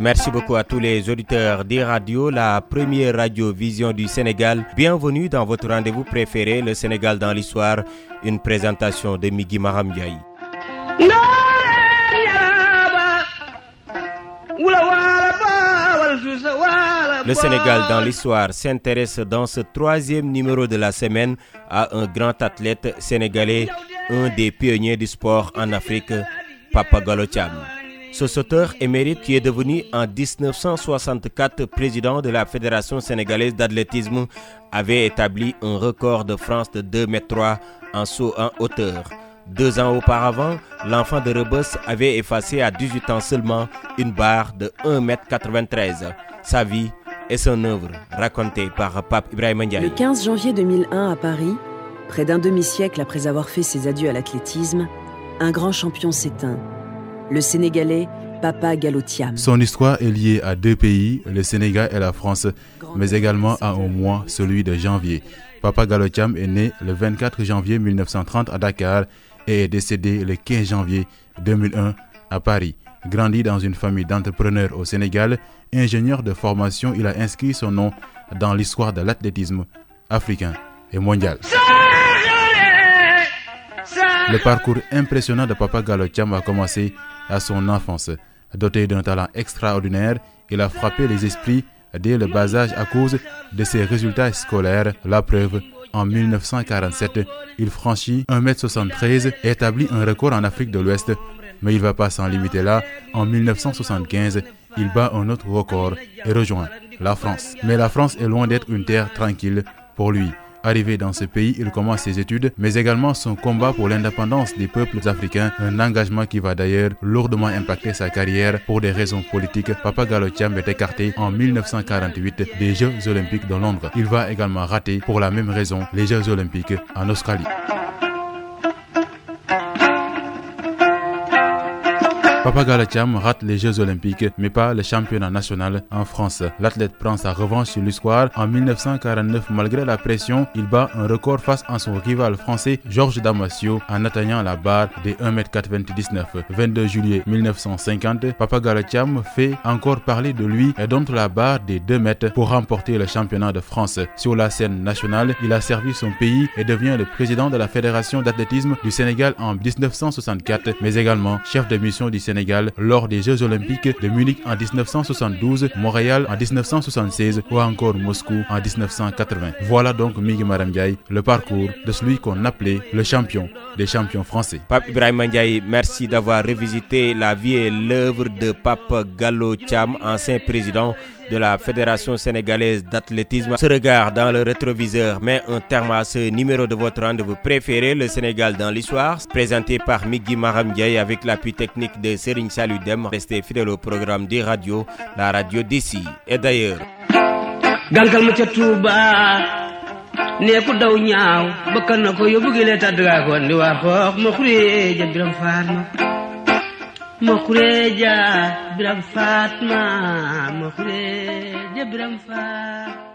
Merci beaucoup à tous les auditeurs des radios, la première radio vision du Sénégal. Bienvenue dans votre rendez-vous préféré, le Sénégal dans l'histoire, une présentation de Migi Maram Le Sénégal dans l'histoire s'intéresse dans ce troisième numéro de la semaine à un grand athlète sénégalais, un des pionniers du sport en Afrique, Papa Galotiam. Ce sauteur émérite qui est devenu en 1964 président de la Fédération sénégalaise d'athlétisme avait établi un record de France de 2 m 3 en saut en hauteur. Deux ans auparavant, l'enfant de Rebus avait effacé à 18 ans seulement une barre de 1 m 93. Sa vie et son œuvre racontée par Pape Ibrahim Ndiaye. Le 15 janvier 2001 à Paris, près d'un demi-siècle après avoir fait ses adieux à l'athlétisme, un grand champion s'éteint le Sénégalais Papa Galotiam. Son histoire est liée à deux pays, le Sénégal et la France, mais également à un mois, celui de janvier. Papa Galotiam est né le 24 janvier 1930 à Dakar est décédé le 15 janvier 2001 à Paris. Grandi dans une famille d'entrepreneurs au Sénégal, ingénieur de formation, il a inscrit son nom dans l'histoire de l'athlétisme africain et mondial. Le parcours impressionnant de Papa Galotiam a commencé à son enfance. Doté d'un talent extraordinaire, il a frappé les esprits dès le bas âge à cause de ses résultats scolaires. La preuve, en 1947, il franchit 1m73 et établit un record en Afrique de l'Ouest. Mais il ne va pas s'en limiter là. En 1975, il bat un autre record et rejoint la France. Mais la France est loin d'être une terre tranquille pour lui. Arrivé dans ce pays, il commence ses études, mais également son combat pour l'indépendance des peuples africains, un engagement qui va d'ailleurs lourdement impacter sa carrière pour des raisons politiques. Papa Galotiam est écarté en 1948 des Jeux olympiques de Londres. Il va également rater pour la même raison les Jeux olympiques en Australie. Papa Galacham rate les Jeux Olympiques, mais pas le championnat national en France. L'athlète prend sa revanche sur l'histoire. En 1949, malgré la pression, il bat un record face à son rival français Georges Damasio en atteignant la barre des 1m99. 22 juillet 1950, Papa Galacham fait encore parler de lui et donne la barre des 2 mètres pour remporter le championnat de France. Sur la scène nationale, il a servi son pays et devient le président de la Fédération d'athlétisme du Sénégal en 1964, mais également chef de mission du Sénégal lors des Jeux Olympiques de Munich en 1972, Montréal en 1976 ou encore Moscou en 1980. Voilà donc Migi Maramdiaye, le parcours de celui qu'on appelait le champion des champions français. Pape Ibrahim Ndiaye, merci d'avoir revisité la vie et l'œuvre de Pape Gallo Cham, ancien président de la Fédération sénégalaise d'athlétisme. Ce regard dans le rétroviseur met un terme à ce numéro de votre rendez-vous préféré, le Sénégal dans l'histoire, présenté par Migui Maram avec l'appui technique de Serigne Saludem. Restez fidèle au programme des radios, la radio d'ici et d'ailleurs. neku daw nyaaw bakkan na ko yóbbu ta lee ko ni wa andi mo khure ja biram fatma. Mo khure ja biram fatma. Mo khure ja biram fatma.